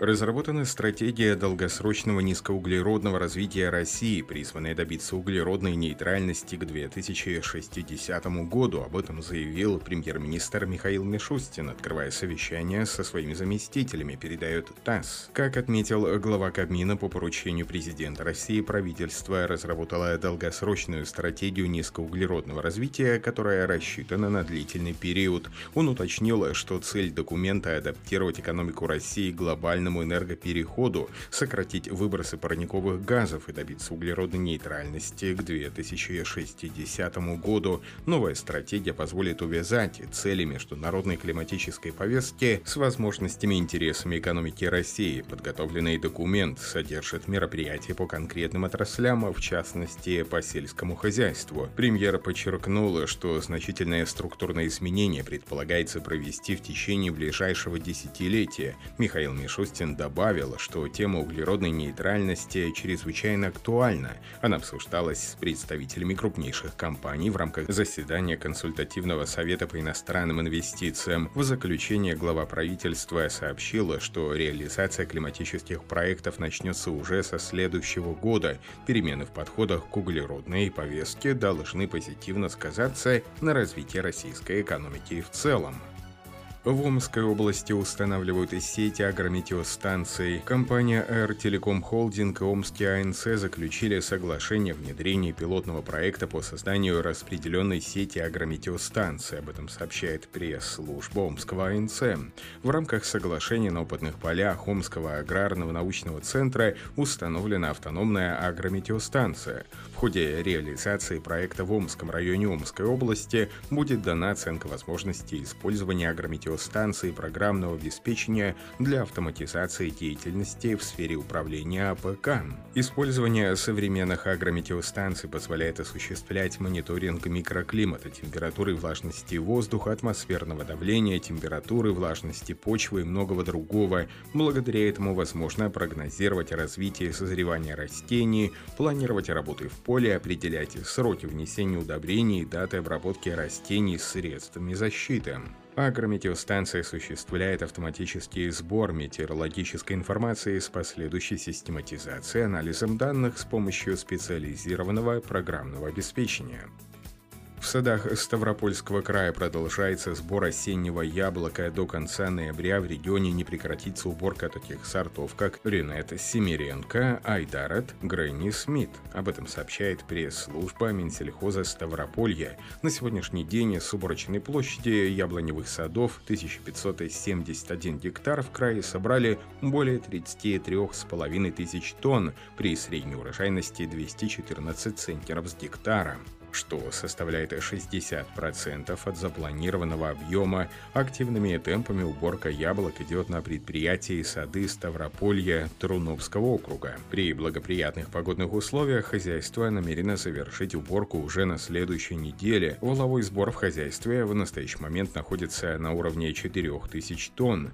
Разработана стратегия долгосрочного низкоуглеродного развития России, призванная добиться углеродной нейтральности к 2060 году. Об этом заявил премьер-министр Михаил Мишустин, открывая совещание со своими заместителями, передает ТАСС. Как отметил глава Кабмина по поручению президента России, правительство разработало долгосрочную стратегию низкоуглеродного развития, которая рассчитана на длительный период. Он уточнил, что цель документа – адаптировать экономику России глобально глобальному энергопереходу, сократить выбросы парниковых газов и добиться углеродной нейтральности к 2060 году. Новая стратегия позволит увязать цели международной климатической повестки с возможностями и интересами экономики России. Подготовленный документ содержит мероприятия по конкретным отраслям, в частности по сельскому хозяйству. Премьер подчеркнула, что значительное структурное изменение предполагается провести в течение ближайшего десятилетия. Михаил Мишустин Костин добавил, что тема углеродной нейтральности чрезвычайно актуальна. Она обсуждалась с представителями крупнейших компаний в рамках заседания консультативного совета по иностранным инвестициям. В заключение глава правительства сообщила, что реализация климатических проектов начнется уже со следующего года. Перемены в подходах к углеродной повестке должны позитивно сказаться на развитии российской экономики в целом. В Омской области устанавливают сети агрометеостанций. Компания Telecom Holding и Омский АНЦ заключили соглашение о внедрении пилотного проекта по созданию распределенной сети агрометеостанций. Об этом сообщает пресс-служба Омского АНЦ. В рамках соглашения на опытных полях Омского аграрного научного центра установлена автономная агрометеостанция. В ходе реализации проекта в Омском районе Омской области будет дана оценка возможности использования агрометеостанций радиостанции программного обеспечения для автоматизации деятельности в сфере управления АПК. Использование современных агрометеостанций позволяет осуществлять мониторинг микроклимата, температуры влажности воздуха, атмосферного давления, температуры, влажности почвы и многого другого. Благодаря этому возможно прогнозировать развитие созревания растений, планировать работы в поле, определять сроки внесения удобрений и даты обработки растений средствами защиты. Агрометеостанция осуществляет автоматический сбор метеорологической информации с последующей систематизацией анализом данных с помощью специализированного программного обеспечения. Садах Ставропольского края продолжается сбор осеннего яблока. До конца ноября в регионе не прекратится уборка таких сортов, как Ренет Семиренко, Айдарат, Грэнни Смит. Об этом сообщает пресс-служба Минсельхоза Ставрополья. На сегодняшний день с уборочной площади яблоневых садов 1571 гектар в крае собрали более 33,5 тысяч тонн при средней урожайности 214 центнеров с гектара что составляет 60% от запланированного объема. Активными темпами уборка яблок идет на предприятии сады Ставрополья Труновского округа. При благоприятных погодных условиях хозяйство намерено завершить уборку уже на следующей неделе. Воловой сбор в хозяйстве в настоящий момент находится на уровне 4000 тонн.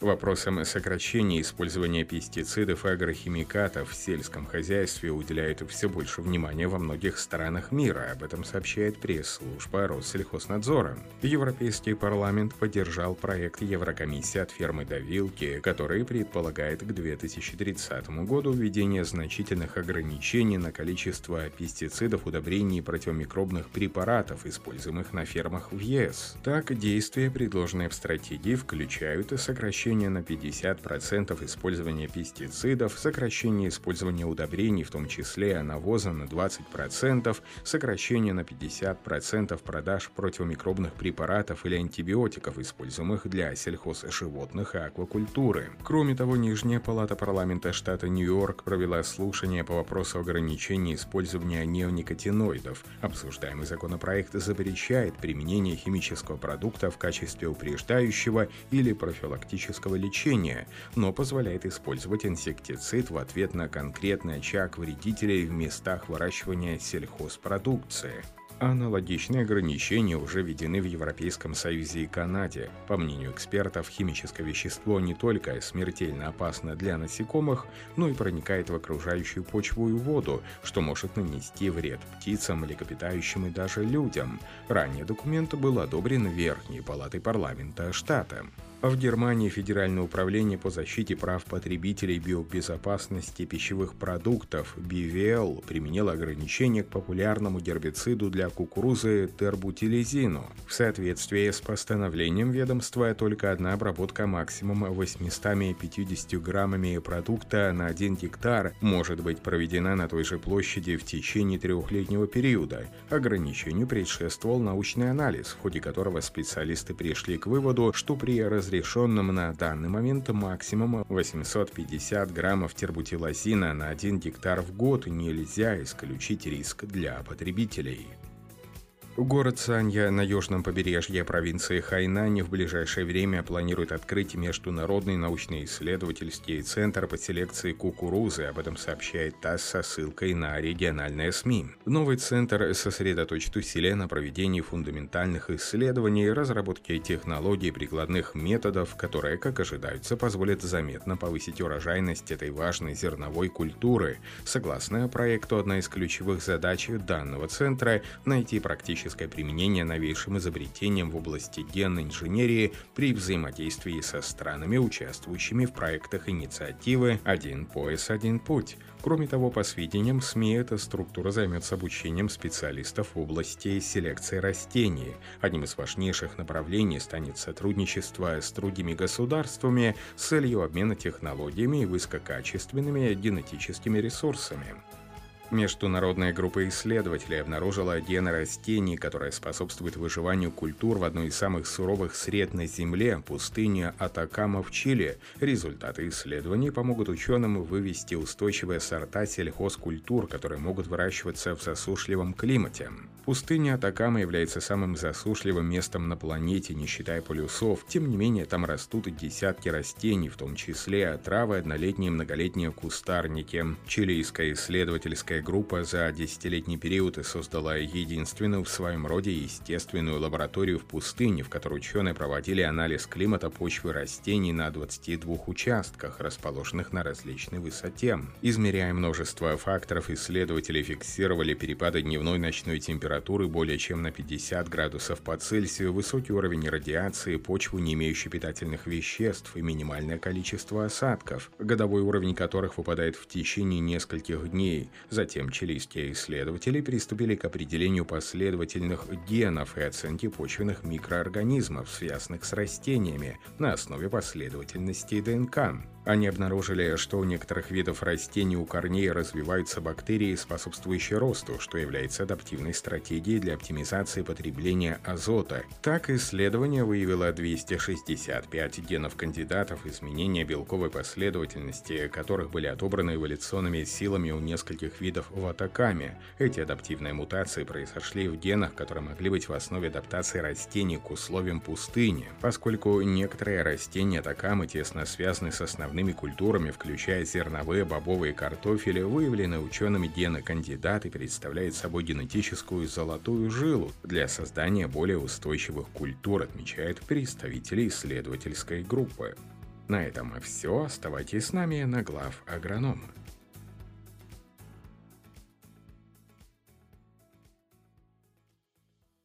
Вопросам сокращения использования пестицидов и агрохимикатов в сельском хозяйстве уделяют все больше внимания во многих странах мира. Об этом сообщает пресс-служба Россельхознадзора. Европейский парламент поддержал проект Еврокомиссии от фермы до вилки, который предполагает к 2030 году введение значительных ограничений на количество пестицидов, удобрений и противомикробных препаратов, используемых на фермах в ЕС. Так, действия, предложенные в стратегии, включают и сокращение сокращение на 50% использования пестицидов, сокращение использования удобрений, в том числе навоза на 20%, сокращение на 50% продаж противомикробных препаратов или антибиотиков, используемых для сельхозживотных и аквакультуры. Кроме того, Нижняя палата парламента штата Нью-Йорк провела слушание по вопросу ограничения использования неоникотиноидов. Обсуждаемый законопроект запрещает применение химического продукта в качестве упреждающего или профилактического химического лечения, но позволяет использовать инсектицид в ответ на конкретный очаг вредителей в местах выращивания сельхозпродукции. Аналогичные ограничения уже введены в Европейском Союзе и Канаде. По мнению экспертов, химическое вещество не только смертельно опасно для насекомых, но и проникает в окружающую почву и воду, что может нанести вред птицам, млекопитающим и даже людям. Ранее документ был одобрен Верхней палатой парламента штата. В Германии Федеральное управление по защите прав потребителей биобезопасности пищевых продуктов BVL применило ограничения к популярному гербициду для кукурузы тербутилизину. В соответствии с постановлением ведомства только одна обработка максимум 850 граммами продукта на 1 гектар может быть проведена на той же площади в течение трехлетнего периода. Ограничению предшествовал научный анализ, в ходе которого специалисты пришли к выводу, что при разрешении разрешенным на данный момент максимум 850 граммов тербутилазина на 1 гектар в год нельзя исключить риск для потребителей. Город Санья на южном побережье провинции Хайнань в ближайшее время планирует открыть Международный научно-исследовательский центр по селекции кукурузы. Об этом сообщает ТАСС со ссылкой на региональные СМИ. Новый центр сосредоточит усилия на проведении фундаментальных исследований, разработке технологий прикладных методов, которые, как ожидается, позволят заметно повысить урожайность этой важной зерновой культуры. Согласно проекту, одна из ключевых задач данного центра – найти практически практическое применение новейшим изобретениям в области генной инженерии при взаимодействии со странами, участвующими в проектах инициативы «Один пояс, один путь». Кроме того, по сведениям СМИ, эта структура займется обучением специалистов в области селекции растений. Одним из важнейших направлений станет сотрудничество с другими государствами с целью обмена технологиями и высококачественными генетическими ресурсами. Международная группа исследователей обнаружила гены растений, которые способствуют выживанию культур в одной из самых суровых сред на Земле – пустыне Атакама в Чили. Результаты исследований помогут ученым вывести устойчивые сорта сельхозкультур, которые могут выращиваться в засушливом климате. Пустыня Атакама является самым засушливым местом на планете, не считая полюсов. Тем не менее, там растут десятки растений, в том числе травы, однолетние и многолетние кустарники. Чилийская исследовательская группа за десятилетний период создала единственную в своем роде естественную лабораторию в пустыне, в которой ученые проводили анализ климата почвы растений на 22 участках, расположенных на различной высоте. Измеряя множество факторов, исследователи фиксировали перепады дневной и ночной температуры более чем на 50 градусов по Цельсию, высокий уровень радиации, почву, не имеющую питательных веществ и минимальное количество осадков, годовой уровень которых выпадает в течение нескольких дней. Затем чилийские исследователи приступили к определению последовательных генов и оценке почвенных микроорганизмов, связанных с растениями, на основе последовательности ДНК. Они обнаружили, что у некоторых видов растений у корней развиваются бактерии, способствующие росту, что является адаптивной стратегией для оптимизации потребления азота. Так, исследование выявило 265 генов кандидатов изменения белковой последовательности, которых были отобраны эволюционными силами у нескольких видов в Атакаме. Эти адаптивные мутации произошли в генах, которые могли быть в основе адаптации растений к условиям пустыни, поскольку некоторые растения Атакамы тесно связаны с основными основными культурами, включая зерновые, бобовые картофели, выявлены учеными генокандидаты представляют собой генетическую золотую жилу для создания более устойчивых культур, отмечают представители исследовательской группы. На этом все. Оставайтесь с нами на глав агронома.